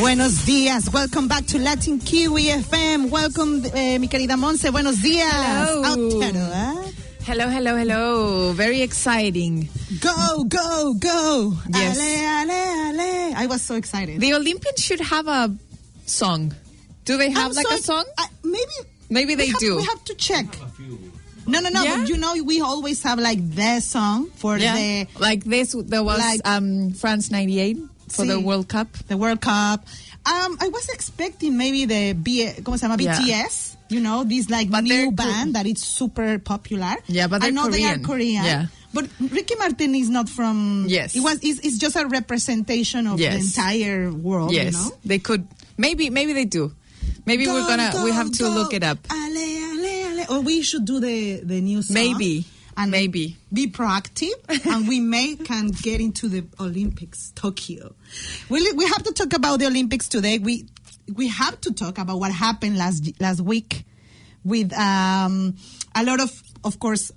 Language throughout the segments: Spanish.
Buenos días. Welcome back to Latin Kiwi FM. Welcome, eh, mi querida Monse. Buenos días. Hello. Out ¿eh? Hello, hello, hello. Very exciting. Go, go, go. Yes. Ale, ale, ale. I was so excited. The Olympians should have a song. Do they have I'm like so a song? I- maybe. Maybe they we have, do. We have to check. No, no, no. Yeah? But you know, we always have like the song for yeah. the like this, there was Like- um, France 98 for the World Cup. the World Cup. Um, I was expecting maybe the B, ¿cómo se llama? Yeah. BTS. You know, this like But new band that is super popular. Yeah, but I know they are Korean. Korean. Yeah. But Ricky Martin is not from. Yes. It was. It's, it's just a representation of Yes. the entire world. yes, You know? they could. Maybe, maybe they do. Maybe we're gonna. we have to go. look it up. Ale, ale, ale. Or we should do the the new song. Maybe. And Maybe. be proactive, and we may can get into the Olympics, Tokyo. We we have to talk about the Olympics today. We we have to talk about what happened last last week with um, a lot of, of course,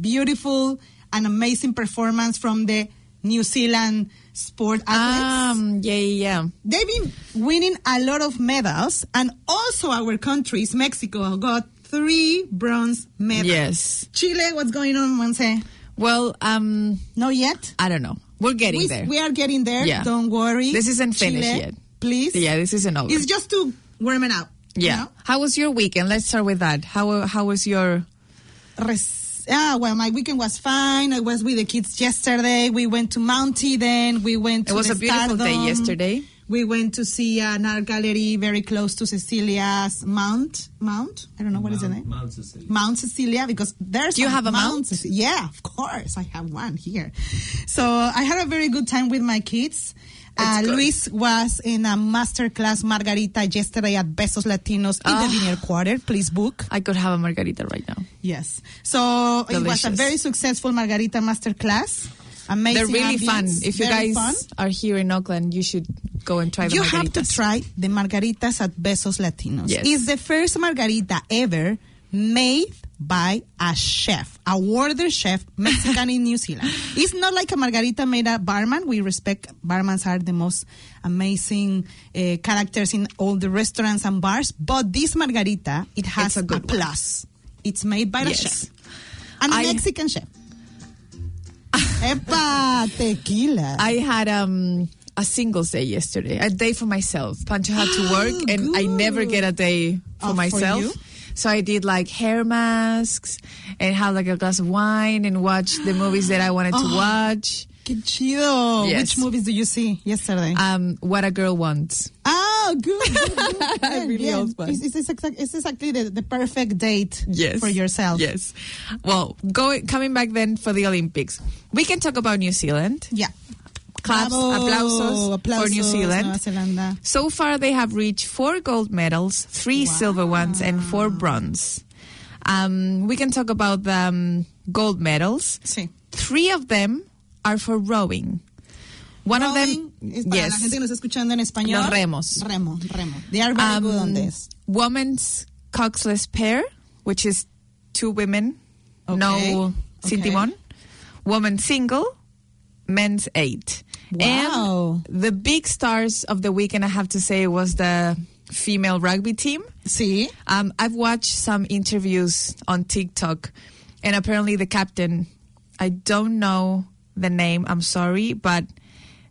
beautiful and amazing performance from the New Zealand sport athletes Um. Yeah, yeah, yeah. they've been winning a lot of medals, and also our countries, Mexico, got three bronze medals. Yes. Chile, what's going on, Monse? Well, um, Not yet. I don't know. We're getting We, there. we are getting there. Yeah. Don't worry. This isn't finished Chile, yet. Please. yeah, this isn't over. It's just to warm it up. you yeah. know? How was your weekend? Let's start with that. How how was your Res- ah, well, my weekend was fine. I was with the kids yesterday. We went to Mountie then. We went to It was a beautiful day yesterday. We went to see an art gallery very close to Cecilia's Mount. Mount? I don't know what is the name. Mount Cecilia. Mount Cecilia because there's Do you have a mount? Ceci- Yeah, of course. I have one here. So I had a very good time with my kids. Uh, Luis was in a masterclass margarita yesterday at Besos Latinos in Ah. the Vineyard Quarter. Please book. I could have a margarita right now. Yes. So it was a very successful margarita masterclass. Amazing. They're really fun. If you very guys fun. are here in Oakland, you should go and try You have to try the margaritas at Besos Latinos. Yes. It's the first margarita ever made by a chef, a water chef, Mexican in New Zealand. It's not like a margarita made a barman. We respect barmans are the most amazing uh, characters in all the restaurants and bars. But this margarita, it has It's a good one. plus. It's made by a Yes. chef, and a I- Mexican chef. Epa, tequila. I had um a singles day yesterday, a day for myself. Pancho had to work, and I never get a day for Oh, myself. you? so I did like hair masks and had like a glass of wine and watched the movies that I wanted Oh. to watch. Qué chido. Yes. Which movies did you see yesterday? Um, what a girl wants. Oh, good. good, good, good, Really yeah. one. It's, it's, exact, it's exactly the, the perfect date Yes. for yourself. Yes. Well, going coming back then for the Olympics, we can talk about New Zealand. Yeah. Claps, Bravo. applausos, for New Zealand. So far, they have reached four gold medals, three silver ones, and four bronze. Um, we can talk about the um, gold medals. Sí. Three of them are for rowing. One of them, es para la gente yes, que nos está escuchando en español. Los remos. Remo, remo. They are very good on Um, this. women's coxless pair, which is two women, Okay. no sin Okay. Woman single, men's eight. Wow. And the big stars of the weekend, I have to say, was the female rugby team. Sí. Um, I've watched some interviews on TikTok, and apparently the captain, I don't know the name, I'm sorry, but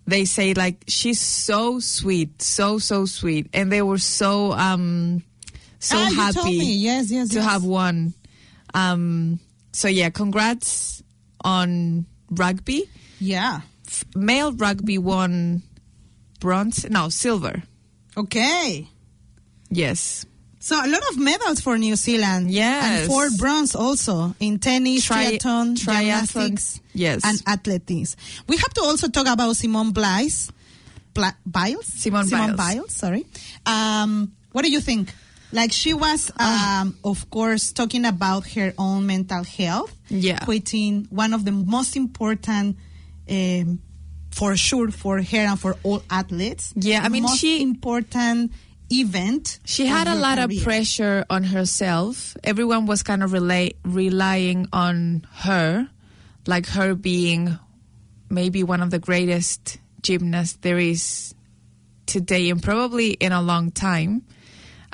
they say like she's so sweet, so so sweet, and they were so um so ah, happy. Yes, yes, to yes. have won. Um, so yeah, congrats on rugby. Yeah. F- male rugby won bronze, no silver. Okay. Yes. So a lot of medals for New Zealand. Yes. And four bronze also in tennis, Tri- triathlon, gymnastics, yes. and athletics. We have to also talk about Simone Biles. Bla- Biles? Simone Biles. sorry. Um, what do you think? Like she was, Ah. um, of course, talking about her own mental health. Yeah. Quitting one of the most important, um, for sure, for her and for all athletes. Yeah, I mean, most she- important event. She had a lot of pressure on herself. Everyone was kind of relay, relying on her, like her being maybe one of the greatest gymnasts there is today and probably in a long time.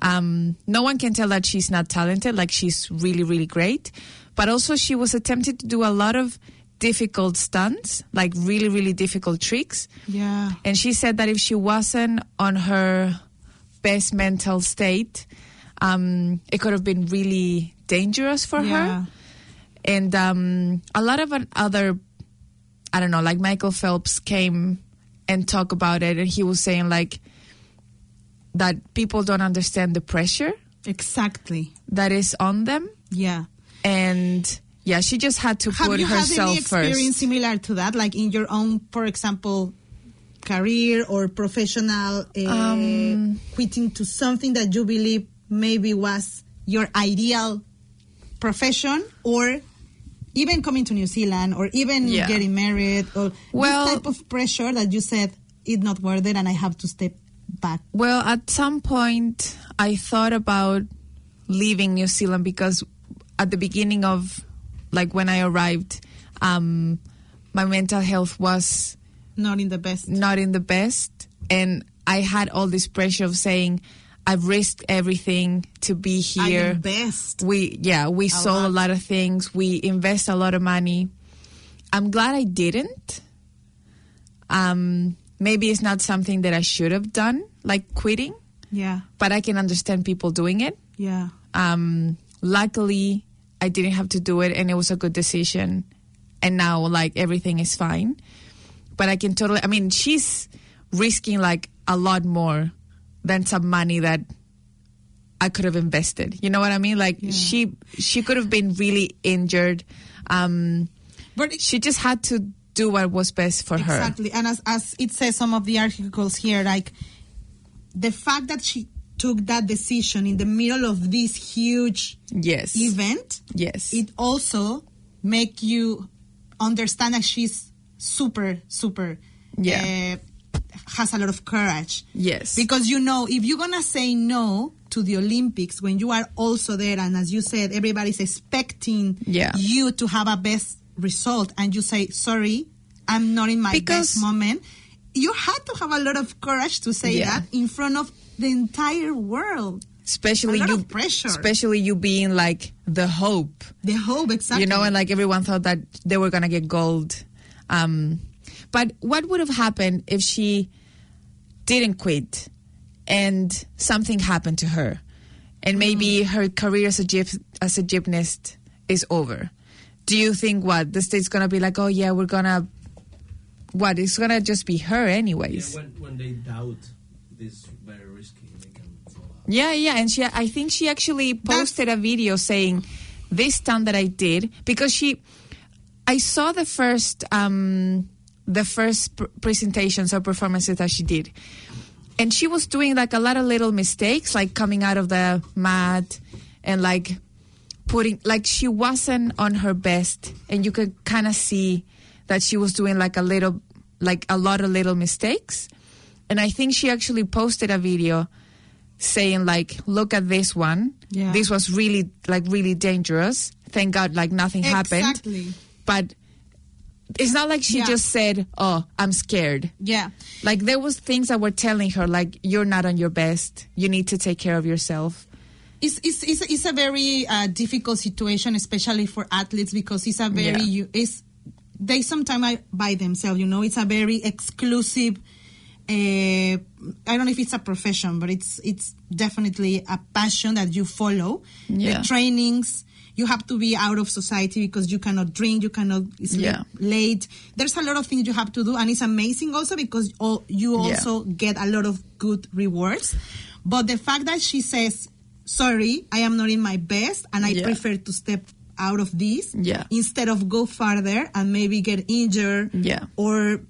Um, no one can tell that she's not talented. Like she's really, really great. But also, she was attempting to do a lot of difficult stunts, like really, really difficult tricks. Yeah. And she said that if she wasn't on her best mental state, um, it could have been really dangerous for Yeah. her. And um, a lot of other, I don't know, like Michael Phelps came and talked about it, and he was saying like that people don't understand the pressure Exactly. that is on them, Yeah. and yeah, she just had to Have put you had herself any experience first. similar to that, like in your own, for example, career or professional uh, Um, quitting to something that you believe maybe was your ideal profession, or even coming to New Zealand, or even Yeah. getting married, or Well- this type of pressure that you said it's not worth it, and I have to step back. Well, at some point, I thought about leaving New Zealand because at the beginning of, like, when I arrived, um, my mental health was Not in the best. not in the best. And I had all this pressure of saying, I've risked everything to be I here. best. We, yeah, we sold a lot. lot of things. We invest a lot of money. I'm glad I didn't. Um, maybe it's not something that I should have done, like quitting Yeah. but I can understand people doing it. Yeah. Um, luckily, I didn't have to do it, and it was a good decision. And now, like everything is fine. But I can totally. I mean, she's risking like a lot more than some money that I could have invested. You know what I mean? Like Yeah. she she could have been really injured. Um, But it- she just had to do what was best for her. Exactly. And as, as it says some of the articles here, like the fact that she took that decision in the middle of this huge Yes. event, yes. it also make you understand that she's super, super, Yeah. uh, has a lot of courage. yes. Because you know, if you're gonna say no to the Olympics when you are also there, and as you said, everybody's expecting Yeah. you to have a best result, and you say, "Sorry, I'm not in my Because- best moment," you had to have a lot of courage to say Yeah. that in front of the entire world. especially you especially you being like the hope The hope, exactly. you know and like everyone thought that they were gonna get gold um but what would have happened if she didn't quit and something happened to her? And maybe Mm. her career as a gyp- as a gymnast is over. Do you think what? The state's gonna be like oh yeah we're gonna what? It's gonna just be her anyways. Yeah, when, when they doubt this very risky, they can fall out. Yeah, yeah, and she I think she actually That's- posted a video saying this stunt that I did because she I saw the first um the first pr- presentations or performances that she did. And she was doing like a lot of little mistakes like coming out of the mat and like putting like she wasn't on her best and you could kind of see that she was doing like a little like a lot of little mistakes and i think she actually posted a video saying like look at this one Yeah. this was really like really dangerous thank god like nothing happened Exactly. But it's not like she Yeah. just said oh i'm scared Yeah. like there was things that were telling her like you're not on your best you need to take care of yourself It's, it's, it's, it's a very uh, difficult situation, especially for athletes, because it's a very, Yeah. you, it's, they sometimes by themselves, you know, it's a very exclusive, uh, I don't know if it's a profession, but it's, it's definitely a passion that you follow. Yeah. The trainings, you have to be out of society because you cannot drink, you cannot sleep Yeah. late. There's a lot of things you have to do, and it's amazing also because you Yeah. also get a lot of good rewards. But the fact that she says, "Sorry, I am not in my best, and I Yeah. prefer to step out of this Yeah. instead of go farther and maybe get injured, Yeah. or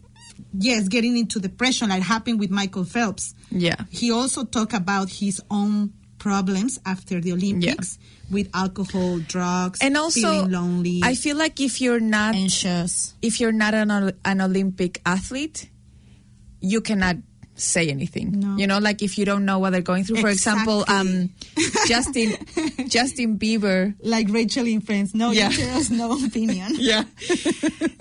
yes, getting into depression like happened with Michael Phelps." yeah He also talked about his own problems after the Olympics with alcohol, drugs, and also feeling lonely, i feel like if you're not anxious. if you're not an, an olympic athlete you cannot say anything. No. you know like if you don't know what they're going through. For example um justin justin bieber. Like Rachel in Friends, no, Yeah. you tell us no opinion. yeah.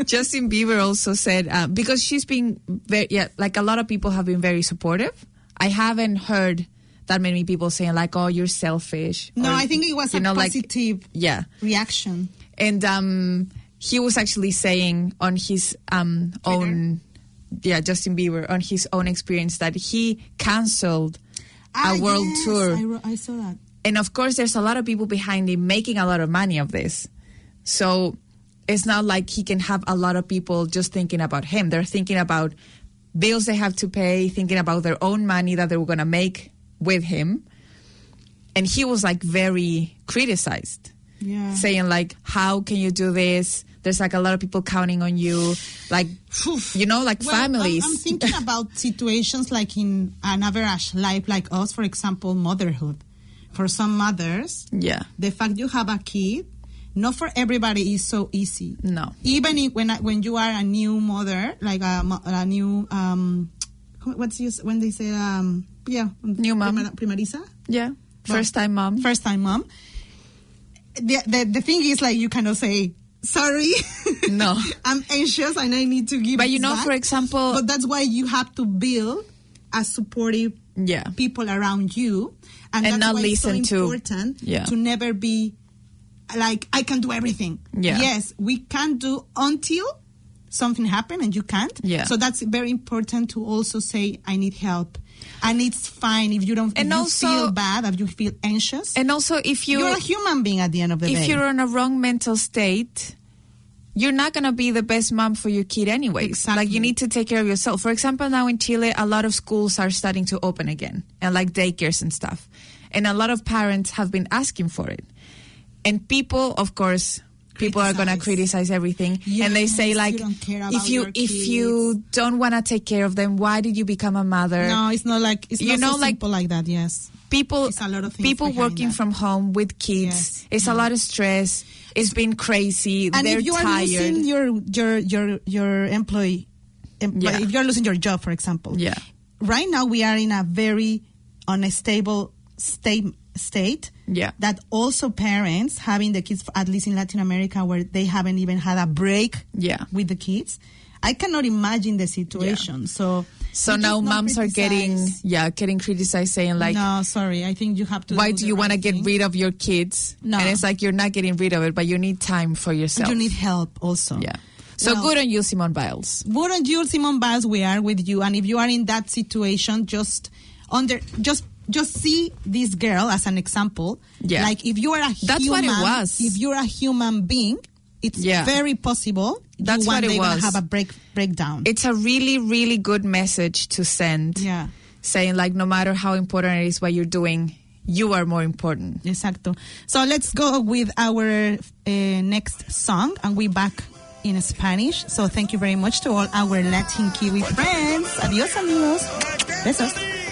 Justin bieber also said uh, because she's been very yeah like a lot of people have been very supportive. I haven't heard that many people saying like, "Oh, you're selfish." No, or, I think it was a know, like- positive yeah, reaction. and um, he was actually saying on his um, own, yeah, Justin Bieber on his own experience that he canceled Ah, a world yes, tour. I, I saw that. and of course there's a lot of people behind him making a lot of money of this so it's not like he can have a lot of people just thinking about him they're thinking about bills they have to pay thinking about their own money that they were going to make with him and he was like very criticized. Yeah. saying like how can you do this? There's like a lot of people counting on you. Like you know like Well, I'm- families. I'm, thinking about situations like in an average life like us, for example, motherhood. For some mothers, yeah. the fact you have a kid, not for everybody is so easy. no. Even if, when I- when you are a new mother, like a, a new um, what's this, when they say um, yeah, um, New mom. primeriza, yeah first time mom first time mom. The, the the thing is like you cannot say sorry. No. I'm anxious and I need to give. But you know, back." for example- but that's why you have to build a supportive yeah people around you, and, And that's not why listen it's to- so important Yeah. to never be like I can do everything. Yeah. Yes, we can do until something happen and you can't. Yeah. So that's very important to also say I need help. And it's fine if you don't And if you also- feel bad, if you feel anxious. and also if you you, are a human being at the end of the if day. If you're in a wrong mental state, you're not going to be the best mom for your kid anyways. Exactly. Like you need to take care of yourself. For example, now in Chile, a lot of schools are starting to open again and like daycares and stuff. And a lot of parents have been asking for it. And people, of course, people are going to Criticize. everything and they say like about if you if you don't want to take care of them, why did you become a mother? no, it's not like it's You not know, so like- like that. Yes. people It's a lot of things people working that. from home with kids Yes. it's a lot of stress it's been crazy and they're if you are tired losing your your your your employee, em- Yeah. if you're losing your job, for example, Yeah. right now we are in a very unstable state state. Yeah. that also parents having the kids, at least in Latin America, where they haven't even had a break. Yeah. with the kids, I cannot imagine the situation. So, so now moms are getting yeah getting criticized saying like no, sorry, I think you have to. why do do you want to get rid of your kids No. and it's like you're not getting rid of it but you need time for yourself You need help also. yeah so Well- good on you simone biles Good on you, Simon Biles. We are with you, and if you are in that situation, just under, just just see this girl as an example. Yeah. Like if you are a That's human, what it was. if you're a human being, it's Yeah. very possible That's one what it day was. have a break breakdown. it's a really really good message to send yeah. saying like no matter how important it is what you're doing you are more important Exacto. So let's go with our uh, next song, and we back in Spanish. So thank you very much to all our Latin Kiwi friends. Adios, amigos. Besos.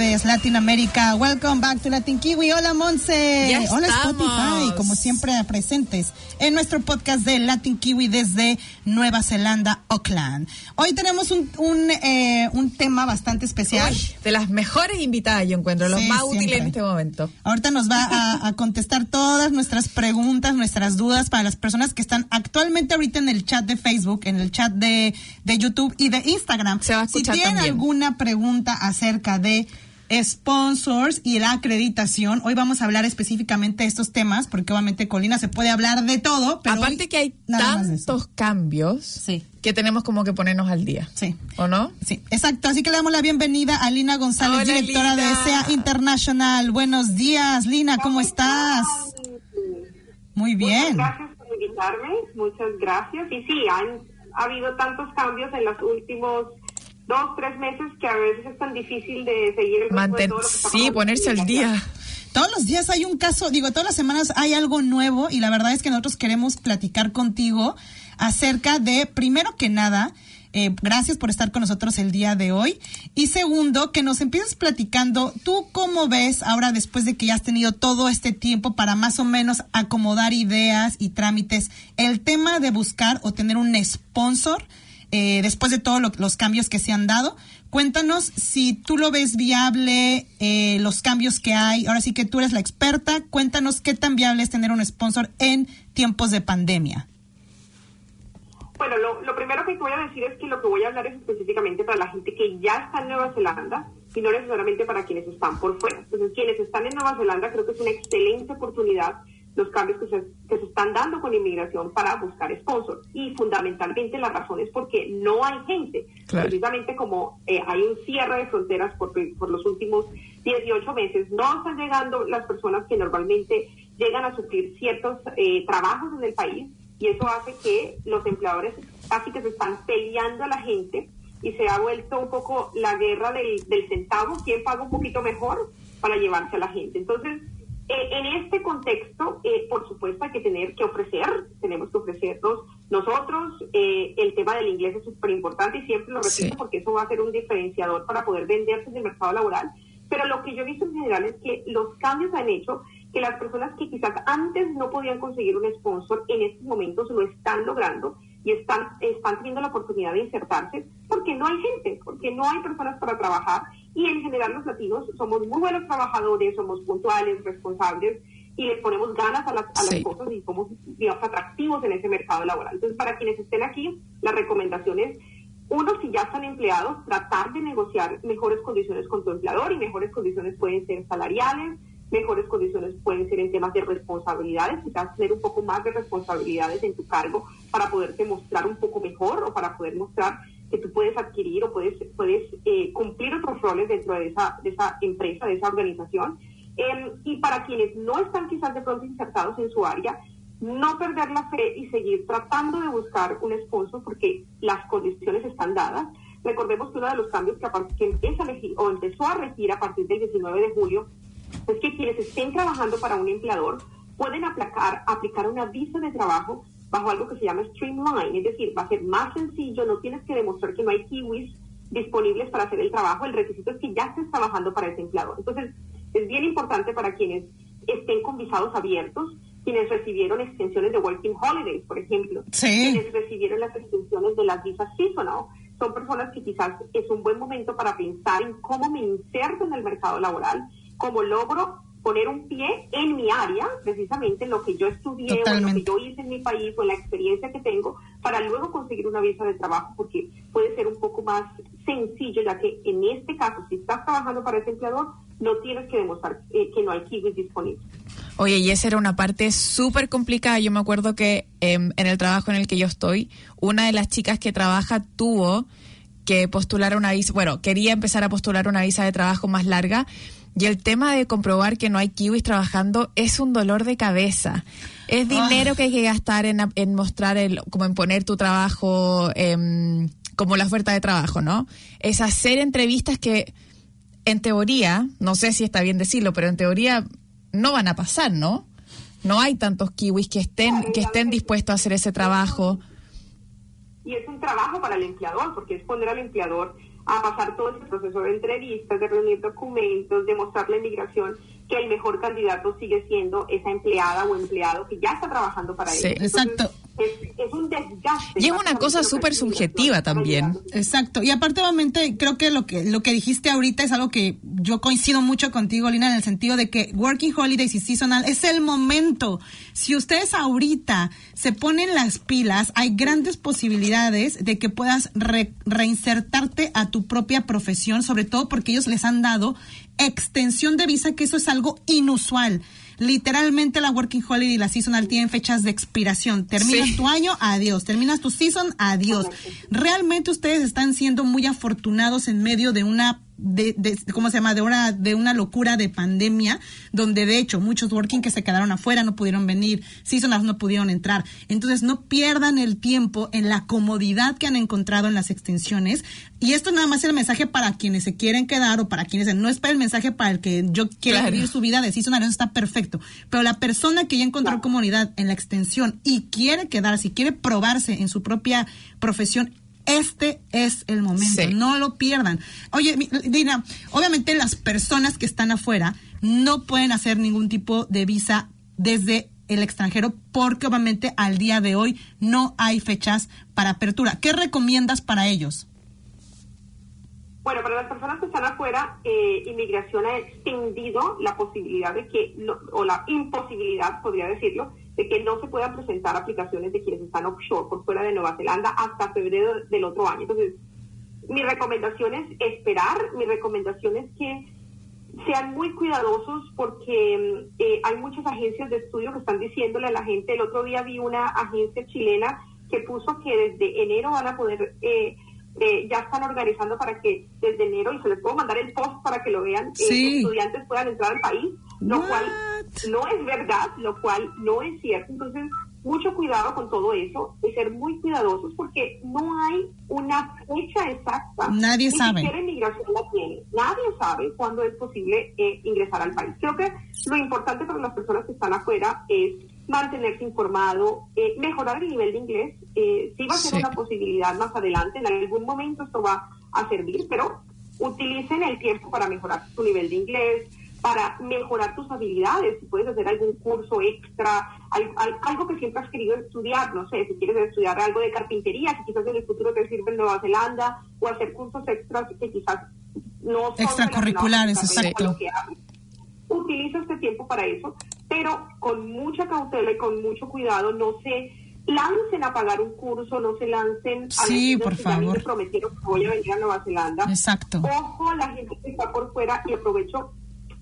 Tardes, Latinoamérica. Welcome back to Latin Kiwi. Hola, Monse. Hola, estamos. Spotify. Como siempre, presentes en nuestro podcast de Latin Kiwi desde Nueva Zelanda, Auckland. Hoy tenemos un, un, eh, un tema bastante especial. Uy, de las mejores invitadas yo encuentro, los Sí, más útiles siempre. en este momento. Ahorita nos va a, a contestar todas nuestras preguntas, nuestras dudas para las personas que están actualmente ahorita en el chat de Facebook, en el chat de, de YouTube y de Instagram. Se va a si escuchar tienen también. alguna pregunta acerca de sponsors y la acreditación, hoy vamos a hablar específicamente de estos temas, porque obviamente Colina se puede hablar de todo, pero Aparte hoy que hay tantos cambios Sí. que tenemos como que ponernos al día. Sí. ¿O no? Sí, exacto. Así que le damos la bienvenida a Lina González, Hola, directora Lina. de SEA International. Buenos días, Lina, ¿cómo estás? Muy bien. Muchas gracias por invitarme, muchas gracias. Y sí, han habido tantos cambios en los últimos dos, tres meses que a veces es tan difícil de seguir el de Manten todo lo que está sí, ponerse al día. Todos los días hay un caso, digo, todas las semanas hay algo nuevo y la verdad es que nosotros queremos platicar contigo acerca de, primero que nada, eh, gracias por estar con nosotros el día de hoy. Y segundo, que nos empieces platicando, ¿tú cómo ves ahora después de que ya has tenido todo este tiempo para más o menos acomodar ideas y trámites, el tema de buscar o tener un sponsor? Eh, después de todos lo- los cambios que se han dado. Cuéntanos si tú lo ves viable, eh, los cambios que hay. Ahora sí que tú eres la experta. Cuéntanos qué tan viable es tener un sponsor en tiempos de pandemia. Bueno, lo, lo primero que voy a decir es que lo que voy a hablar es específicamente para la gente que ya está en Nueva Zelanda y no necesariamente para quienes están por fuera. Entonces, quienes están en Nueva Zelanda creo que es una excelente oportunidad los cambios que se, que se están dando con inmigración para buscar sponsors. Y fundamentalmente la razón es porque no hay gente. Claro. Precisamente como eh, hay un cierre de fronteras por, por los últimos 18 meses, no están llegando las personas que normalmente llegan a sufrir ciertos eh, trabajos en el país y eso hace que los empleadores casi que se están peleando a la gente y se ha vuelto un poco la guerra del, del centavo, quién paga un poquito mejor para llevarse a la gente. Entonces, eh, en este contexto, eh, por supuesto, hay que tener que ofrecer, tenemos que ofrecernos nosotros. eh, el tema del inglés es súper importante y siempre lo repito Sí. porque eso va a ser un diferenciador para poder venderse en el mercado laboral. Pero lo que yo he visto en general es que los cambios han hecho que las personas que quizás antes no podían conseguir un sponsor, en estos momentos lo están logrando y están, están teniendo la oportunidad de insertarse porque no hay gente, porque no hay personas para trabajar y en general los latinos somos muy buenos trabajadores, somos puntuales, responsables y les ponemos ganas a las, a las Sí. cosas y somos digamos, atractivos en ese mercado laboral. Entonces, para quienes estén aquí, la recomendación es, uno, si ya están empleados, tratar de negociar mejores condiciones con tu empleador y mejores condiciones pueden ser salariales, mejores condiciones pueden ser en temas de responsabilidades, quizás tener un poco más de responsabilidades en tu cargo para poderte mostrar un poco mejor o para poder mostrar que tú puedes adquirir o puedes, puedes eh, cumplir otros roles dentro de esa, de esa empresa, de esa organización. Eh, y para quienes no están quizás de pronto insertados en su área, no perder la fe y seguir tratando de buscar un sponsor porque las condiciones están dadas. Recordemos que uno de los cambios que, que empieza a regir, o empezó a regir a partir del 19 de julio es que quienes estén trabajando para un empleador pueden aplicar, aplicar una visa de trabajo bajo algo que se llama Streamline, es decir, va a ser más sencillo, no tienes que demostrar que no hay kiwis disponibles para hacer el trabajo, el requisito es que ya estés trabajando para ese empleador. Entonces, es bien importante para quienes estén con visados abiertos, quienes recibieron extensiones de Working Holidays, por ejemplo, Sí. quienes recibieron las extensiones de las visas seasonal, son personas que quizás es un buen momento para pensar en cómo me inserto en el mercado laboral, cómo logro poner un pie en mi área, precisamente en lo que yo estudié o en lo que yo hice en mi país o en la experiencia que tengo, para luego conseguir una visa de trabajo, porque puede ser un poco más sencillo, ya que en este caso, si estás trabajando para ese empleador, no tienes que demostrar eh, que no hay kiwis disponibles. Oye, y esa era una parte súper complicada. Yo me acuerdo que em, en el trabajo en el que yo estoy, una de las chicas que trabaja tuvo que postular una visa, bueno, quería empezar a postular una visa de trabajo más larga. Y el tema de comprobar que no hay kiwis trabajando es un dolor de cabeza. Es dinero que hay que gastar en, en mostrar, el, como en poner tu trabajo em, como la oferta de trabajo, ¿no? Es hacer entrevistas que, en teoría, no sé si está bien decirlo, pero en teoría no van a pasar, ¿no? No hay tantos kiwis que estén, que estén dispuestos a hacer ese trabajo. y es un trabajo para el empleador, porque es poner al empleador a pasar todo ese proceso de entrevistas, de reunir documentos, de mostrarle a inmigración que el mejor candidato sigue siendo esa empleada o empleado que ya está trabajando para Sí. él. Entonces, Exacto. Es, es un desgaste. Y es una cosa súper subjetiva también. Exacto. Y aparte, obviamente, creo que lo que lo que dijiste ahorita es algo que yo coincido mucho contigo, Lina, en el sentido de que Working Holidays y Seasonal es el momento. Si ustedes ahorita se ponen las pilas, hay grandes posibilidades de que puedas re- reinsertarte a tu propia profesión, sobre todo porque ellos les han dado extensión de visa, que eso es algo inusual. Literalmente la Working Holiday y la Seasonal tienen fechas de expiración. Terminas Sí. tu año, adiós. Terminas tu season, adiós. Realmente ustedes están siendo muy afortunados en medio de una de, de- ¿cómo se llama? De una, de una locura de pandemia, donde de hecho muchos working que se quedaron afuera no pudieron venir, seasonals no pudieron entrar. Entonces no pierdan el tiempo en la comodidad que han encontrado en las extensiones. Y esto nada más es el mensaje para quienes se quieren quedar o para quienes no es para el mensaje para el que yo quiero Claro. vivir su vida de seasonal, eso está perfecto. Pero la persona que ya encontró comunidad en la extensión y quiere quedarse y quiere probarse en su propia profesión, este es el momento, Sí. no lo pierdan. Oye, mi- Dina, obviamente las personas que están afuera no pueden hacer ningún tipo de visa desde el extranjero porque obviamente al día de hoy no hay fechas para apertura. ¿Qué recomiendas para ellos? Bueno, para las personas que están afuera, eh, inmigración ha extendido la posibilidad de que, no- o la imposibilidad, podría decirlo, de que no se puedan presentar aplicaciones de quienes están offshore, por fuera de Nueva Zelanda, hasta febrero del otro año. Entonces, mi recomendación es esperar, mi recomendación es que sean muy cuidadosos porque mm, eh, hay muchas agencias de estudio que están diciéndole a la gente, el otro día vi una agencia chilena que puso que desde enero van a poder, eh, eh, ya están organizando para que desde enero, y se les puedo mandar el post para que lo vean, eh, Sí. estudiantes puedan entrar al país, lo cual no es verdad, lo cual no es cierto. Entonces, mucho cuidado con todo eso y ser muy cuidadosos porque no hay una fecha exacta. Nadie Ni sabe. siquiera inmigración la tiene. Nadie sabe cuándo es posible eh, ingresar al país. Creo que lo importante para las personas que están afuera es mantenerse informado, eh, mejorar el nivel de inglés. Eh, sí va a ser Sí. una posibilidad más adelante, en algún momento esto va a servir, pero utilicen el tiempo para mejorar tu nivel de inglés, para mejorar tus habilidades, si puedes hacer algún curso extra, al- al- algo que siempre has querido estudiar, no sé, si quieres estudiar algo de carpintería, que quizás en el futuro te sirve en Nueva Zelanda, o hacer cursos extras que quizás no son Extracurriculares, exacto. Utiliza este tiempo para eso, pero con mucha cautela y con mucho cuidado, no se lancen a pagar un curso, no se lancen a Sí, por que favor. prometieron que voy a venir a Nueva Zelanda. Exacto. Ojo a la gente que está por fuera y aprovecho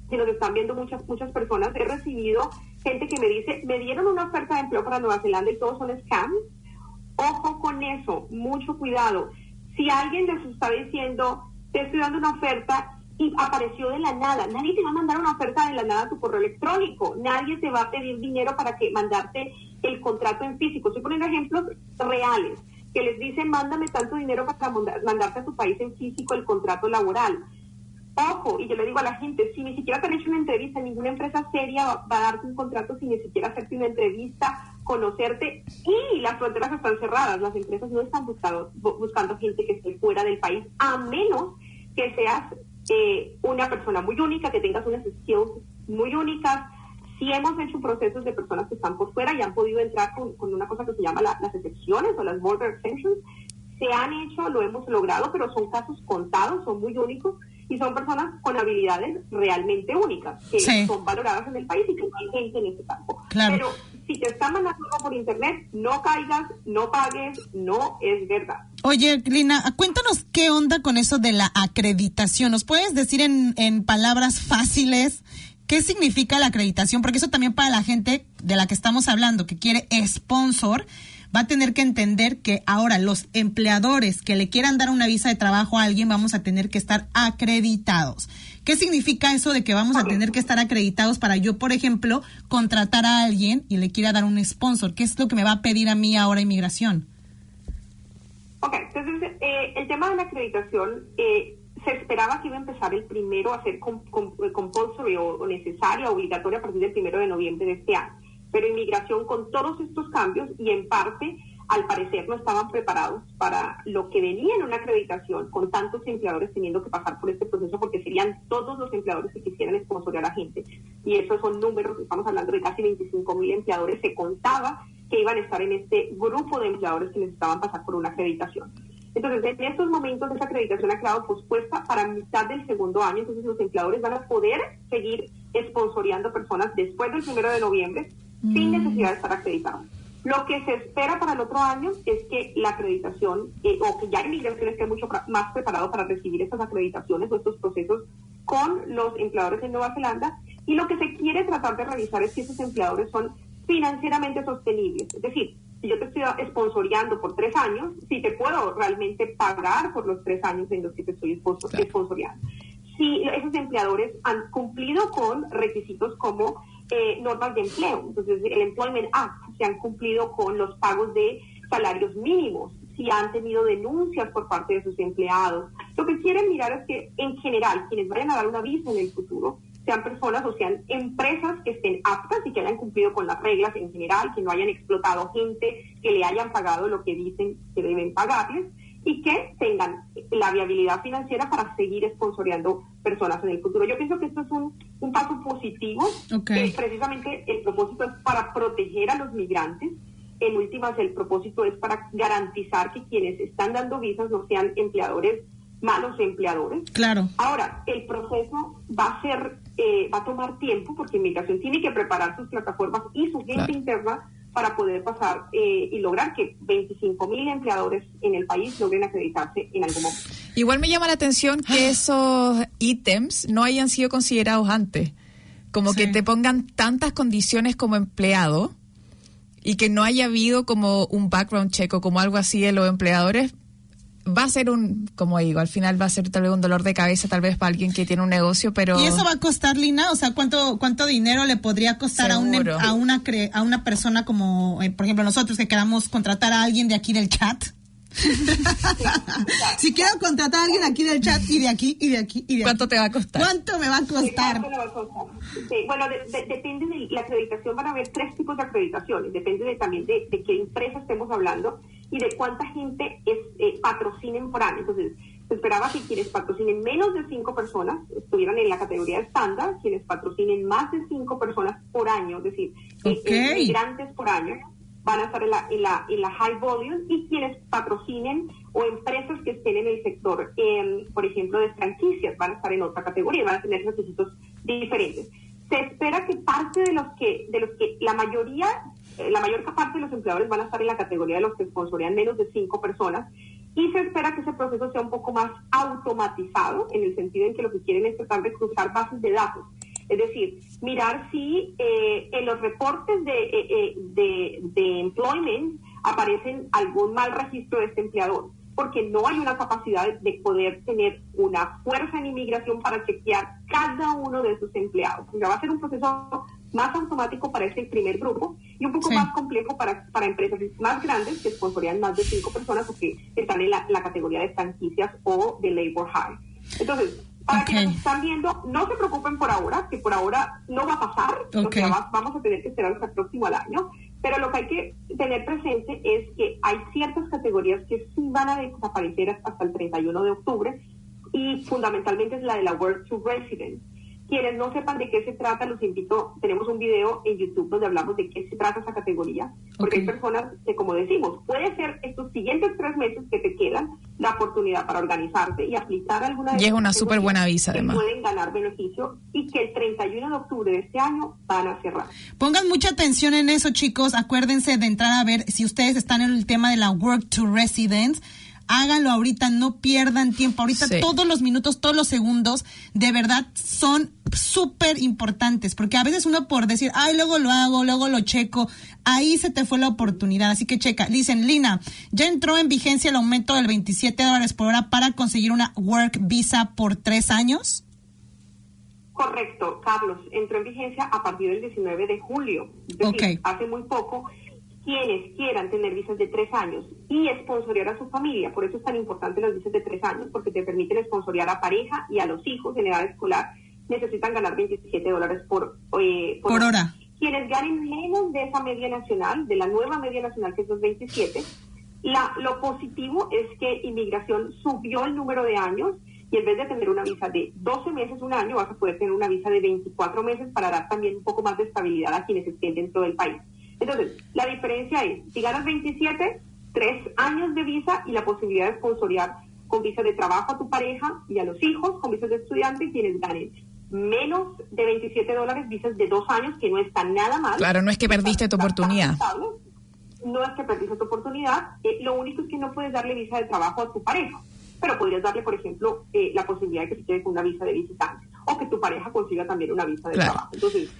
que nos están viendo muchas muchas personas. He recibido gente que me dice, me dieron una oferta de empleo para Nueva Zelanda y todos son scams. Ojo con eso, mucho cuidado. Si alguien les está diciendo, te estoy dando una oferta y apareció de la nada, nadie te va a mandar una oferta de la nada a tu correo electrónico, nadie te va a pedir dinero para que mandarte el contrato en físico. Estoy poniendo ejemplos reales, que les dicen, mándame tanto dinero para manda- mandarte a tu país en físico el contrato laboral. Ojo, y yo le digo a la gente, si ni siquiera te han hecho una entrevista, ninguna empresa seria va, a darte un contrato sin ni siquiera hacerte una entrevista, conocerte, y las fronteras están cerradas, las empresas no están buscando, bu- buscando gente que esté fuera del país, a menos que seas eh, una persona muy única, que tengas unas skills muy únicas. Si hemos hecho procesos de personas que están por fuera y han podido entrar con, con una cosa que se llama la- las excepciones o las border exemptions, se han hecho, lo hemos logrado, pero son casos contados, son muy únicos. Y son personas con habilidades realmente únicas, que Sí. son valoradas en el país y que no hay gente en ese campo. Claro. Pero si te están mandando algo por internet, no caigas, no pagues, no es verdad. Oye, Lina, cuéntanos qué onda con eso de la acreditación. ¿Nos puedes decir en, en palabras fáciles qué significa la acreditación? Porque eso también para la gente de la que estamos hablando, que quiere sponsor, va a tener que entender que ahora los empleadores que le quieran dar una visa de trabajo a alguien vamos a tener que estar acreditados. ¿Qué significa eso de que vamos a tener que estar acreditados para yo, por ejemplo, contratar a alguien y le quiera dar un sponsor? ¿Qué es lo que me va a pedir a mí ahora inmigración? Ok, entonces eh, el tema de la acreditación eh, se esperaba que iba a empezar el primero a ser eh, compulsory o, o necesaria, obligatoria a partir del primero de noviembre de este año. Pero inmigración con todos estos cambios y en parte, al parecer, no estaban preparados para lo que venía en una acreditación con tantos empleadores teniendo que pasar por este proceso porque serían todos los empleadores que quisieran sponsorear a gente. Y esos son números, estamos hablando de casi 25 mil empleadores, se contaba que iban a estar en este grupo de empleadores que necesitaban pasar por una acreditación. Entonces, en estos momentos esa acreditación ha quedado pospuesta para mitad del segundo año, entonces los empleadores van a poder seguir sponsoreando personas después del primero de noviembre sin necesidad de estar acreditados. Lo que se espera para el otro año es que la acreditación, eh, o que ya inmigración esté mucho más preparado para recibir estas acreditaciones o estos procesos con los empleadores en Nueva Zelanda, y lo que se quiere tratar de revisar es que esos empleadores son financieramente sostenibles. Es decir, si yo te estoy sponsoreando por tres años, si te puedo realmente pagar por los tres años en los que te estoy sponsor- sponsoreando. Si esos empleadores han cumplido con requisitos como eh, normas de empleo, entonces el Employment Act, se han cumplido con los pagos de salarios mínimos, si han tenido denuncias por parte de sus empleados. Lo que quieren mirar es que en general quienes vayan a dar una visa en el futuro sean personas o sean empresas que estén aptas y que hayan cumplido con las reglas en general, que no hayan explotado gente, que le hayan pagado lo que dicen que deben pagarles y que tengan la viabilidad financiera para seguir sponsoreando personas en el futuro. Yo pienso que esto es un, un paso positivo. Ok. Eh, precisamente el propósito es para proteger a los migrantes. En últimas, el propósito es para garantizar que quienes están dando visas no sean empleadores malos empleadores. Claro. Ahora, el proceso va a ser, eh, va a tomar tiempo porque inmigración tiene que preparar sus plataformas y su gente Claro. interna para poder pasar eh, y lograr que 25 mil empleadores en el país logren acreditarse en algún momento. Igual me llama la atención que esos ítems no hayan sido considerados antes. Como Sí. que te pongan tantas condiciones como empleado y que no haya habido como un background check o como algo así de los empleadores. Va a ser un, como digo, al final va a ser tal vez un dolor de cabeza, tal vez para alguien que tiene un negocio, pero... ¿Y eso va a costar, Lina? O sea, ¿cuánto, cuánto dinero le podría costar a, un, em- a, una cre- a una persona como, eh, por ejemplo, nosotros que queramos contratar a alguien de aquí del chat? si quiero contratar a alguien aquí del chat y de aquí y de aquí y de ¿Cuánto aquí, te va a costar? ¿Cuánto me va a costar? ¿Cuánto le va a costar? Sí, bueno, de- de- depende de la acreditación, van a haber tres tipos de acreditaciones, depende de, también de, de qué empresa estemos hablando y de cuánta gente es, eh, patrocinen por año. Entonces, se esperaba que quienes patrocinen menos de cinco personas estuvieran en la categoría estándar, quienes patrocinen más de cinco personas por año, es decir, eh, Ok. eh, migrantes por año, van a estar en la, en la, en la high volume y quienes patrocinen o empresas que estén en el sector, em, por ejemplo, de franquicias, van a estar en otra categoría, van a tener requisitos diferentes. Se espera que parte de los que, de los que la mayoría, la mayor parte de los empleadores van a estar en la categoría de los que sponsorean menos de cinco personas y se espera que ese proceso sea un poco más automatizado en el sentido en que lo que quieren es tratar de cruzar bases de datos. Es decir, mirar si eh, en los reportes de, eh, eh, de, de employment aparecen algún mal registro de este empleador, porque no hay una capacidad de, de poder tener una fuerza en inmigración para chequear cada uno de sus empleados. Sea, va a ser un proceso más automático para ese primer grupo y un poco Sí. más complejo para, para empresas más grandes que sponsorean más de cinco personas o que están en la, la categoría de franquicias o de labor hire. Entonces, para Ok. quienes están viendo, no se preocupen por ahora, que por ahora no va a pasar, o Ok. sea, va- vamos a tener que esperar hasta el próximo al año, pero lo que hay que tener presente es que hay ciertas categorías que sí van a desaparecer hasta el 31 de octubre y fundamentalmente es la de la Work to Resident. Quienes no sepan de qué se trata, los invito, tenemos un video en YouTube donde hablamos de qué se trata esa categoría, porque Ok. hay personas que, como decimos, puede ser estos siguientes tres meses que te quedan la oportunidad para organizarte y aplicar alguna de Y es una súper buena visa, que además. pueden ganar beneficio y que el 31 de octubre de este año van a cerrar. Pongan mucha atención en eso, chicos. Acuérdense de entrar a ver si ustedes están en el tema de la Work to Residence. Háganlo ahorita, no pierdan tiempo. Ahorita Sí. todos los minutos, todos los segundos, de verdad son súper importantes. Porque a veces uno por decir, ay, luego lo hago, luego lo checo, ahí se te fue la oportunidad. Así que checa. Dicen, Lina, ya entró en vigencia el aumento del 27 dólares por hora para conseguir una Work Visa por tres años. Correcto, Carlos. Entró en vigencia a partir del 19 de julio. Es decir, Ok. hace muy poco. Quienes quieran tener visas de tres años y esponsorear a su familia, por eso es tan importante las visas de tres años, porque te permiten esponsorear a pareja y a los hijos en edad escolar, necesitan ganar 27 dólares por, eh, Por hora. Quienes ganen menos de esa media nacional, de la nueva media nacional que es los 27, la, lo positivo es que inmigración subió el número de años y en vez de tener una visa de 12 meses, un año, vas a poder tener una visa de 24 meses para dar también un poco más de estabilidad a quienes estén dentro del país. Entonces, la diferencia es, si ganas 27, tres años de visa y la posibilidad de sponsorear con visa de trabajo a tu pareja y a los hijos, con visas de estudiante, y quienes ganen menos de 27 dólares, visas de dos años, que no está nada mal. Claro, no es que perdiste tu oportunidad. No es que perdiste tu oportunidad, eh, lo único es que no puedes darle visa de trabajo a tu pareja, pero podrías darle, por ejemplo, eh, la posibilidad de que se quede con una visa de visitante o que tu pareja consiga también una visa de Claro. trabajo. Entonces,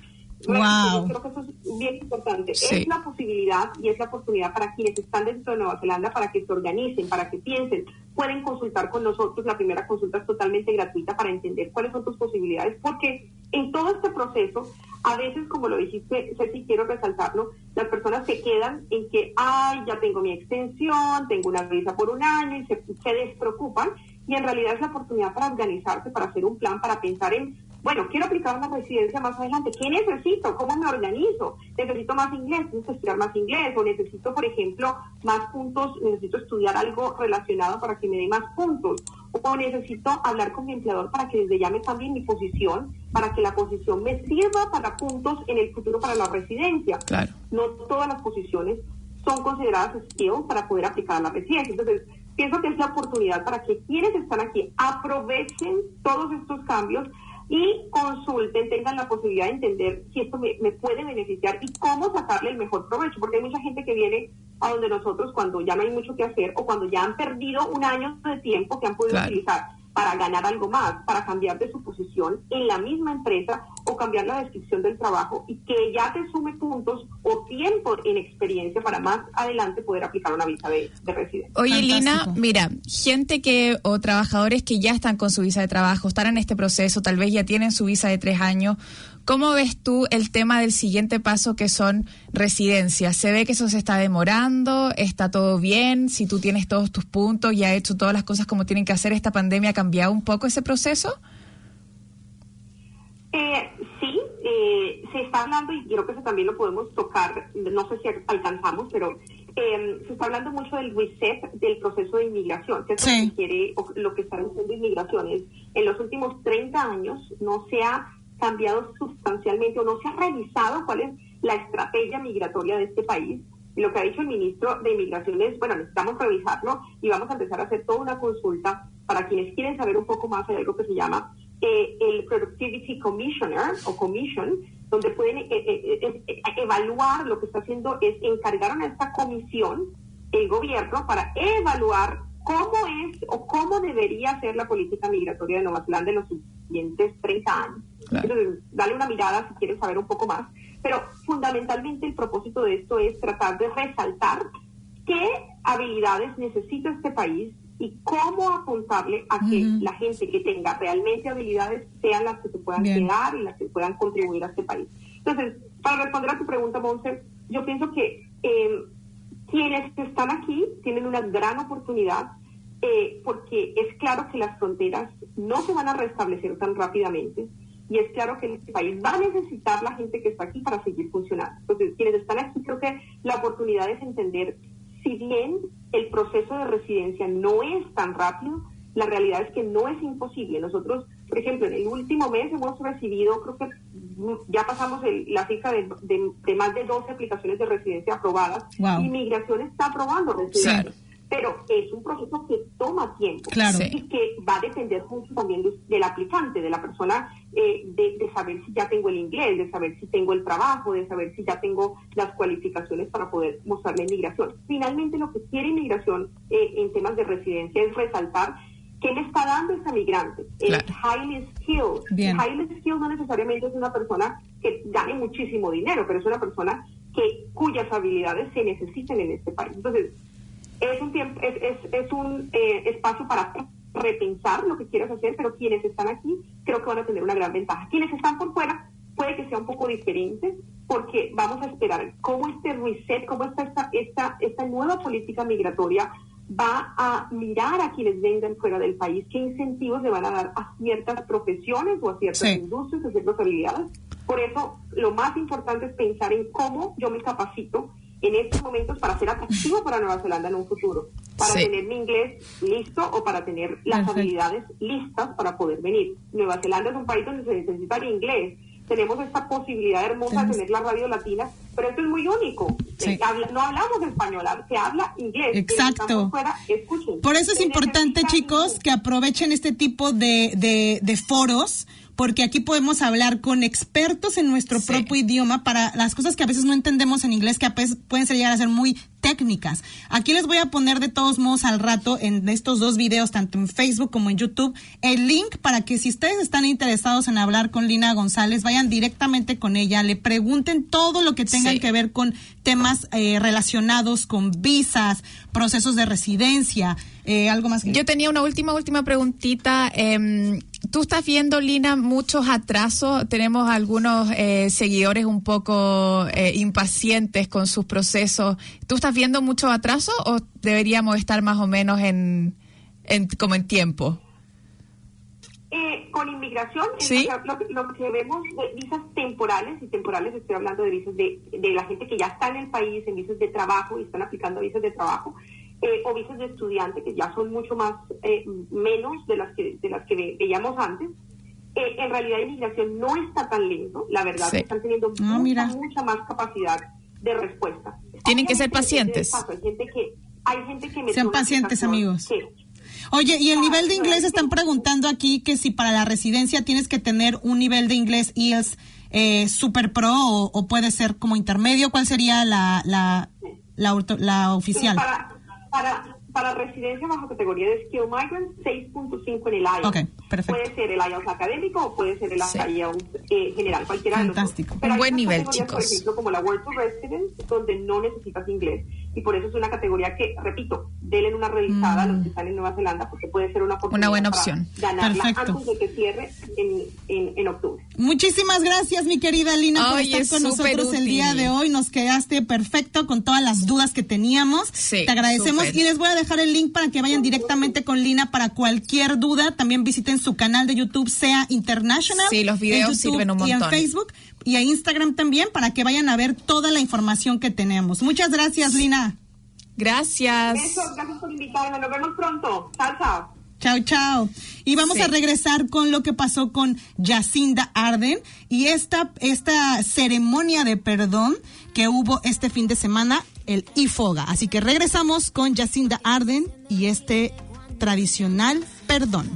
Wow. yo creo que eso es bien importante. Sí. Es la posibilidad y es la oportunidad para quienes están dentro de Nueva Zelanda para que se organicen, para que piensen. Pueden consultar con nosotros. La primera consulta es totalmente gratuita para entender cuáles son tus posibilidades, porque en todo este proceso, a veces, como lo dijiste, Ceci, quiero resaltarlo, las personas se quedan en que, ay, ya tengo mi extensión, tengo una visa por un año y se, se despreocupan. Y en realidad es la oportunidad para organizarse, para hacer un plan, para pensar en bueno, quiero aplicar una residencia más adelante. ¿Qué necesito? ¿Cómo me organizo? ¿Necesito más inglés? ¿Necesito estudiar más inglés? ¿O necesito, por ejemplo, más puntos? ¿Necesito estudiar algo relacionado para que me dé más puntos? ¿O necesito hablar con mi empleador para que desde ya me cambie mi posición, para que la posición me sirva para puntos en el futuro para la residencia? Claro. No todas las posiciones son consideradas skills para poder aplicar a la residencia. Entonces, pienso que es la oportunidad para que quienes están aquí aprovechen todos estos cambios y consulten, tengan la posibilidad de entender si esto me, me puede beneficiar y cómo sacarle el mejor provecho, porque hay mucha gente que viene a donde nosotros cuando ya no hay mucho que hacer o cuando ya han perdido un año de tiempo que han podido Claro. utilizar para ganar algo más, para cambiar de su posición en la misma empresa o cambiar la descripción del trabajo y que ya te sume puntos o tiempo en experiencia para más adelante poder aplicar una visa de, de residencia. Oye, Lina, mira, gente que o trabajadores que ya están con su visa de trabajo, están en este proceso, tal vez ya tienen su visa de tres años. ¿Cómo ves tú el tema del siguiente paso que son residencias? ¿Se ve que eso se está demorando? ¿Está todo bien? Si tú tienes todos tus puntos y has hecho todas las cosas como tienen que hacer, ¿esta pandemia ha cambiado un poco ese proceso? Eh, sí, eh, se está hablando y creo que eso también lo podemos tocar, no sé si alcanzamos, pero eh, se está hablando mucho del reset del proceso de inmigración, que es Sí. lo que quiere, o lo que está diciendo inmigración es, en los últimos 30 años no se ha cambiado sustancialmente o no se ha revisado cuál es la estrategia migratoria de este país. Y lo que ha dicho el ministro de Inmigración es, bueno, necesitamos revisarlo y vamos a empezar a hacer toda una consulta para quienes quieren saber un poco más de algo que se llama eh, el Productivity Commissioner o Commission, donde pueden eh, eh, eh, evaluar lo que está haciendo es encargaron a esta comisión el gobierno para evaluar cómo es o cómo debería ser la política migratoria de Nueva Zelanda en los siguientes 30 años. Claro. Entonces, dale una mirada si quieres saber un poco más. Pero fundamentalmente el propósito de esto es tratar de resaltar qué habilidades necesita este país y cómo apuntarle a que la gente que tenga realmente habilidades sean las que se puedan Bien. quedar y las que puedan contribuir a este país. Entonces, para responder a tu pregunta, Monse, yo pienso que eh, quienes están aquí tienen una gran oportunidad eh, porque es claro que las fronteras no se van a restablecer tan rápidamente y es claro que el país va a necesitar la gente que está aquí para seguir funcionando. Entonces, quienes están aquí, creo que la oportunidad es entender, si bien el proceso de residencia no es tan rápido, la realidad es que no es imposible. Nosotros Por ejemplo, en el último mes hemos recibido, creo que ya pasamos el- la cifra de, de- de más de 12 aplicaciones de residencia aprobadas. Wow. Y Migración está aprobando residencias. Claro. Pero es un proceso que toma tiempo Claro. Y que va a depender mucho también de- del aplicante, de la persona, eh, de, de saber si ya tengo el inglés, de saber si tengo el trabajo, de saber si ya tengo las cualificaciones para poder mostrar la inmigración. Finalmente, lo que quiere inmigración eh, en temas de residencia es resaltar qué le está dando esa migrante. Es Claro. highly skilled. Bien. Highly skilled no necesariamente es una persona que gane muchísimo dinero, pero es una persona que cuyas habilidades se necesiten en este país. Entonces, es un tiempo, es, es, es un eh, espacio para repensar lo que quieras hacer, pero quienes están aquí creo que van a tener una gran ventaja. Quienes están por fuera puede que sea un poco diferente porque vamos a esperar cómo este reset, cómo esta, esta, esta, esta nueva política migratoria va a mirar a quienes vengan fuera del país, qué incentivos le van a dar a ciertas profesiones o a ciertas Sí. industrias, a ciertas habilidades. Por eso, lo más importante es pensar en cómo yo me capacito en estos momentos para ser atractivo para Nueva Zelanda en un futuro, para Sí. tener mi inglés listo o para tener las Perfecto. habilidades listas para poder venir. Nueva Zelanda es un país donde se necesita el inglés. Tenemos esta posibilidad hermosa de tener la radio latina, pero esto es muy único. Sí. Eh, no hablamos español, se habla inglés. Exacto. por fuera, escuchen. Por eso es Se importante, chicos, que aprovechen este tipo de, de- de foros, porque aquí podemos hablar con expertos en nuestro Sí. propio idioma para las cosas que a veces no entendemos en inglés, que a veces pueden ser, llegar a ser muy técnicas. Aquí les voy a poner de todos modos al rato en estos dos videos, tanto en Facebook como en YouTube, el link para que si ustedes están interesados en hablar con Lina González, vayan directamente con ella, le pregunten todo lo que tengan Sí. que ver con temas eh, relacionados con visas, procesos de residencia, eh, algo más que... Yo tenía una última, última preguntita. Em, Tú estás viendo, Lina, muchos atrasos. Tenemos algunos eh, seguidores un poco eh, impacientes con sus procesos. ¿Tú estás viendo mucho atraso o deberíamos estar más o menos en, en como en tiempo? Eh, con inmigración, en Sí. lo, que- lo que vemos de visas temporales, y temporales estoy hablando de visas de, de la gente que ya está en el país, en visas de trabajo y están aplicando visas de trabajo, eh, o visas de estudiante, que ya son mucho más, eh, menos de las que, de las que ve- veíamos antes. Eh, en realidad, inmigración no está tan lento, la verdad, Sí. están teniendo Ah, mucha, mucha más capacidad de respuesta. Tienen que ser pacientes. Hay gente que, hay gente que metió Sean pacientes, amigos. que- Oye, y el Ah, nivel de inglés están preguntando aquí que si para la residencia tienes que tener un nivel de inglés IELTS eh, super pro o, o puede ser como intermedio. ¿Cuál sería la la la, la oficial? Para, para, para residencia bajo categoría de Skill Migrant, 6.5 en el IELTS. Perfecto. Puede ser el IELTS académico o puede ser el Sí. IELTS eh, general, cualquiera Fantástico. de los dos. Un Pero buen nivel, categorías, Por chicos. ejemplo, como la Work to Residence, donde no necesitas inglés. Y por eso es una categoría que, repito, denle una revisada a los que están en Nueva Zelanda, porque puede ser una oportunidad Mm. Una buena para opción. ganarla Perfecto. antes de que cierre en, en, en octubre. Muchísimas gracias, mi querida Lina, por estar con nosotros el día de hoy. Nos quedaste perfecto con todas las dudas que teníamos. Sí, Te agradecemos súper. y les voy a dejar el link para que vayan directamente con Lina para cualquier duda. También visiten su canal de YouTube, sea International. Sí, los en videos YouTube sirven un Y en montón. Facebook y a Instagram también para que vayan a ver toda la información que tenemos. Muchas gracias, Lina. Gracias. Besos, gracias por invitarme. Nos vemos pronto. Chao, chao. Chao, chao. Y vamos Sí. a regresar con lo que pasó con Jacinda Arden y esta, esta ceremonia de perdón que hubo este fin de semana, el IFOGA. Así que regresamos con Jacinda Arden y este tradicional perdón.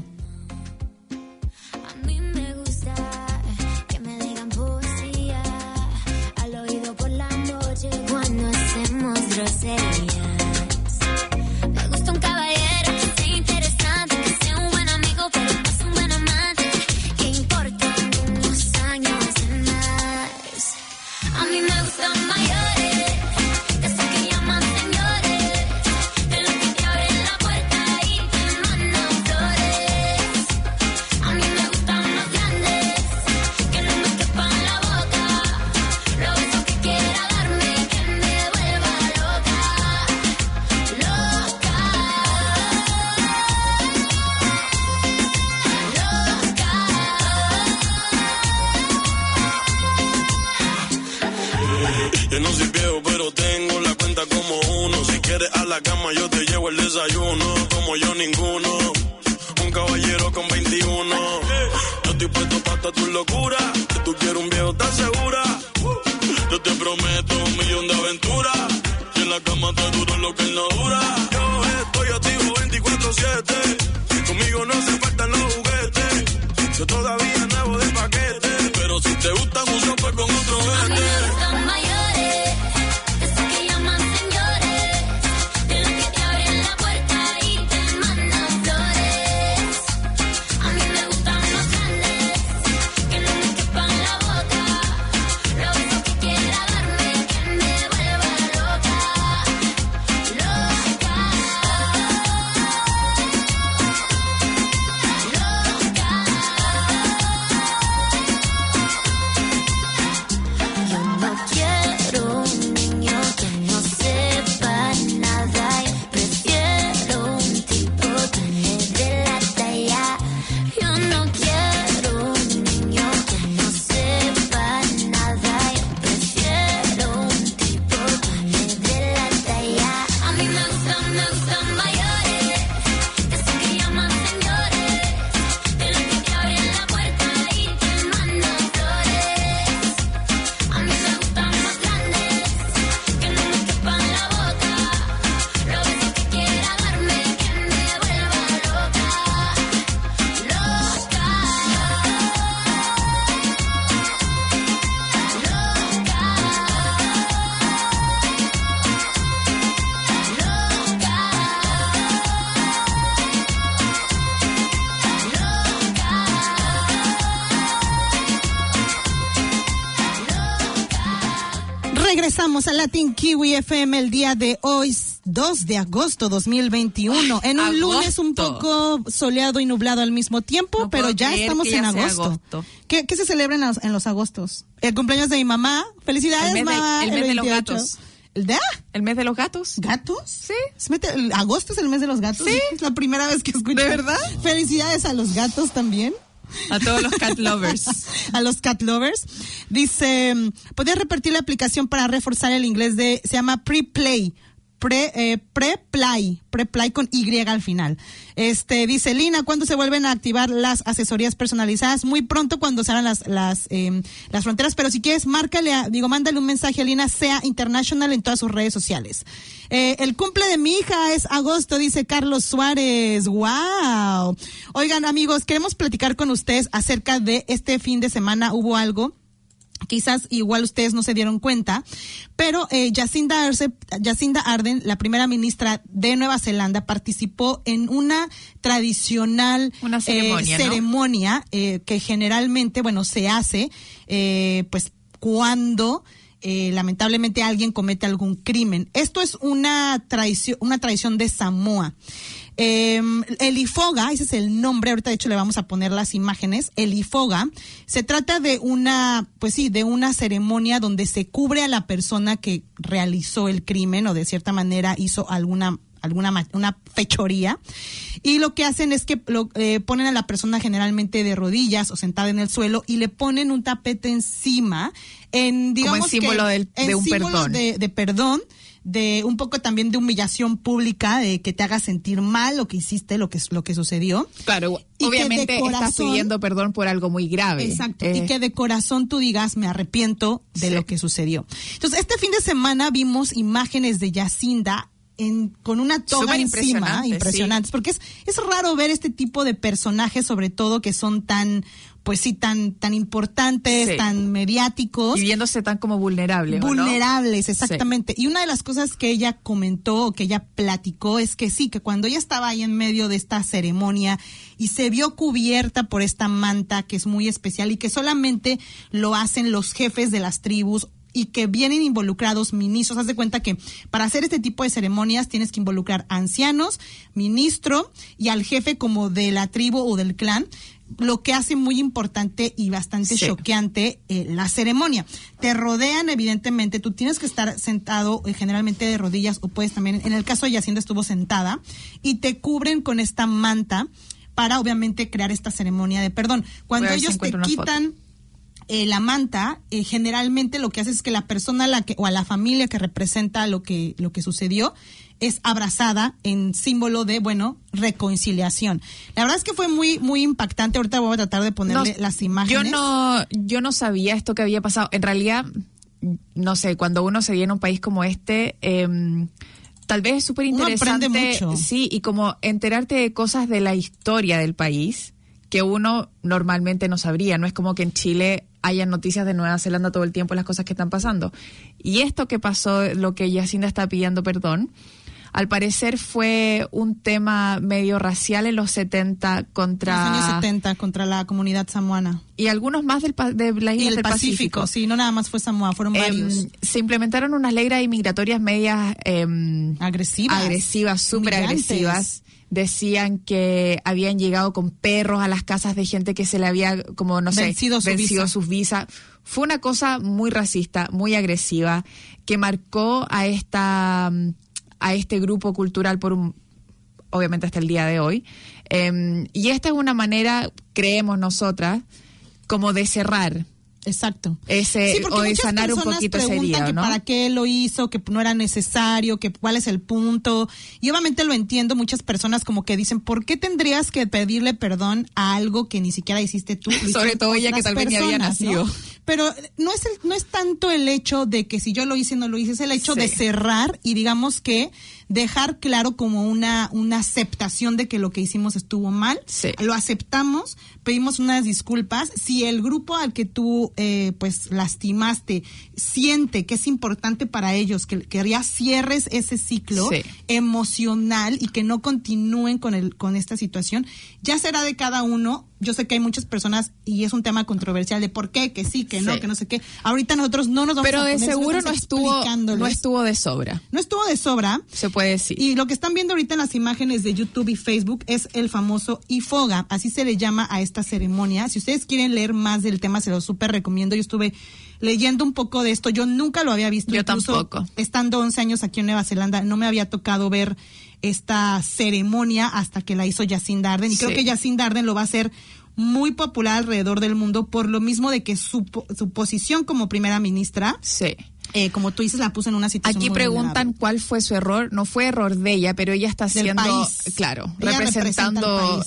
Latin Kiwi FM el día de hoy, 2 de agosto 2021. En un Agosto. lunes un poco soleado y nublado al mismo tiempo, No pero ya estamos en agosto. agosto. ¿Qué, qué se celebra en los, en los agostos? El cumpleaños de mi mamá. Felicidades, El mes de- mamá. el mes de los 28. gatos. ¿El de? ¿El mes de los gatos? ¿Gatos? Sí. ¿Se mete- el- ¿Agosto es el mes de los gatos? Sí. Es la primera vez que escucho. ¿De verdad? Felicidades a los gatos también. A todos los cat lovers. a los cat lovers. Dice, ¿podrías repetir la aplicación para reforzar el inglés de, se llama Preplay. Pre, eh, Preplay, Preplay con Y al final. Este, dice Lina, ¿cuándo se vuelven a activar las asesorías personalizadas? Muy pronto cuando se las, las, eh, las fronteras, pero si quieres, márcale, a- digo, mándale un mensaje a Lina, sea international en todas sus redes sociales. Eh, el cumple de mi hija es agosto, dice Carlos Suárez. ¡Wow! Oigan, amigos, queremos platicar con ustedes acerca de este fin de semana. Hubo algo quizás igual ustedes no se dieron cuenta, pero eh, Jacinda, Arce- Jacinda Arden, la primera ministra de Nueva Zelanda, participó en una tradicional Una ceremonia, eh, ¿no? ceremonia eh, que generalmente, bueno, se hace eh, pues cuando eh, lamentablemente alguien comete algún crimen. Esto es una tradición, una tradición de Samoa. Eh, el ifoga, ese es el nombre, ahorita de hecho le vamos a poner las imágenes, el ifoga, se trata de una, pues sí, de una ceremonia donde se cubre a la persona que realizó el crimen o de cierta manera hizo alguna alguna una fechoría y lo que hacen es que lo, eh, ponen a la persona generalmente de rodillas o sentada en el suelo y le ponen un tapete encima en digamos que- símbolo del- en de un símbolo perdón. de, de perdón de un poco también de humillación pública de que te haga sentir mal lo que hiciste lo que lo que sucedió Claro, Y obviamente estás pidiendo perdón por algo muy grave. Exacto. Eh, Y que de corazón tú digas, me arrepiento de Sí. lo que sucedió. Entonces, este fin de semana vimos imágenes de Yacinda en, con una toga Súper encima, impresionante, impresionantes, porque es, es raro ver este tipo de personajes, sobre todo que son tan, pues sí, tan, tan importantes, Sí. tan mediáticos. y viéndose tan como vulnerable. ¿o no? Vulnerables, exactamente. Y una de las cosas que ella comentó, o que ella platicó, es que sí, que cuando ella estaba ahí en medio de esta ceremonia y se vio cubierta por esta manta que es muy especial y que solamente lo hacen los jefes de las tribus y que vienen involucrados ministros. Haz de cuenta que para hacer este tipo de ceremonias tienes que involucrar ancianos, ministro y al jefe como de la tribu o del clan lo que hace muy importante y bastante Sí. choqueante eh, la ceremonia. Te rodean, evidentemente, tú tienes que estar sentado eh, generalmente de rodillas o puedes también, en el caso de Yacinda estuvo sentada, y te cubren con esta manta para obviamente crear esta ceremonia de perdón. Cuando si ellos te quitan eh, la manta eh, generalmente lo que hace es que la persona a la que, o a la familia que representa lo que, lo que sucedió es abrazada en símbolo de, bueno, reconciliación. La verdad es que fue muy, muy impactante. Ahorita voy a tratar de ponerle No, las imágenes. Yo no, yo no sabía esto que había pasado. En realidad, no sé, cuando uno se viene a un país como este, em, tal vez es súper interesante. mucho. Sí, y como enterarte de cosas de la historia del país que uno normalmente no sabría. No es como que en Chile haya noticias de Nueva Zelanda todo el tiempo, las cosas que están pasando. Y esto que pasó, lo que Yacinda está pidiendo perdón, al parecer fue un tema medio racial en los 70 contra... Los años 70 contra la comunidad samoana. y algunos más del, de las islas el del Pacífico, Pacífico. sí, no nada más fue Samoa, fueron Em, varios. se implementaron unas leyes inmigratorias medias em, Agresivas. agresivas, súper agresivas. Decían que habían llegado con perros a las casas de gente que se le había, como no sé, Vencido su visa. sus visas. Fue una cosa muy racista, muy agresiva, que marcó a esta mm, a este grupo cultural por un obviamente hasta el día de hoy. Em, y esta es una manera, creemos nosotras, como de cerrar Exacto. ese porque o de muchas sanar un personas poquito ese preguntan herido, que ¿no? para qué lo hizo, que no era necesario, que cuál es el punto. Y obviamente lo entiendo, muchas personas como que dicen, ¿por qué tendrías que pedirle perdón a algo que ni siquiera hiciste tú? Sobre todo ella que tal vez ni había nacido. Pero no es, el- no es tanto el hecho de que si yo lo hice no lo hice, es el hecho Sí. de cerrar y digamos que dejar claro como una, una aceptación de que lo que hicimos estuvo mal. Sí. Lo aceptamos, pedimos unas disculpas. Si el grupo al que tú eh, pues lastimaste siente que es importante para ellos que, que ya cierres ese ciclo Sí. emocional y que no continúen con el con esta situación, ya será de cada uno. Yo sé que hay muchas personas y es un tema controversial de por qué, que sí, que no, Sí. que no sé qué. Ahorita nosotros no nos vamos Pero a de seguro no estuvo, no estuvo de sobra, No estuvo de sobra. se puede decir. Y lo que están viendo ahorita en las imágenes de YouTube y Facebook es el famoso IFOGA, así se le llama a esta ceremonia. Si ustedes quieren leer más del tema, se lo súper recomiendo. Yo estuve leyendo un poco de esto, yo nunca lo había visto. Yo incluso tampoco. Estando 11 años aquí en Nueva Zelanda, no me había tocado ver esta ceremonia hasta que la hizo Jacinda Arden. Y creo que Jacinda Arden lo va a hacer muy popular alrededor del mundo por lo mismo de que su, su posición como primera ministra, sí. eh, como tú dices, la puso en una situación Aquí muy preguntan vulnerable. cuál fue su error. No fue error de ella, pero ella está país. claro, Ella representando.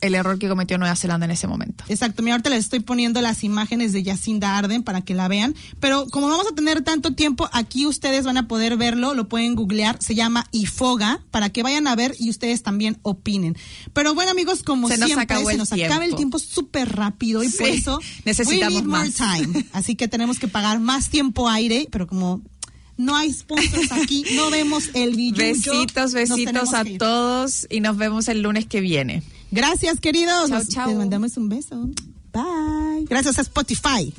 El error que cometió Nueva Zelanda en ese momento. Exacto, mira, ahorita les estoy poniendo las imágenes de Jacinda Arden para que la vean, pero como vamos a tener tanto tiempo, aquí ustedes van a poder verlo, lo pueden googlear, se llama IFOGA, para que vayan a ver y ustedes también opinen. Pero bueno, amigos, como Se nos siempre, acabó se nos acaba el tiempo. súper rápido y por eso necesitamos we need more más. time. Así que tenemos que pagar más tiempo aire, pero como no hay sponsors aquí, no vemos el billuyo, Besitos, nos besitos a todos y nos vemos el lunes que viene. Gracias, queridos. Chao, chao. Les mandamos un beso. Bye. Gracias a Spotify.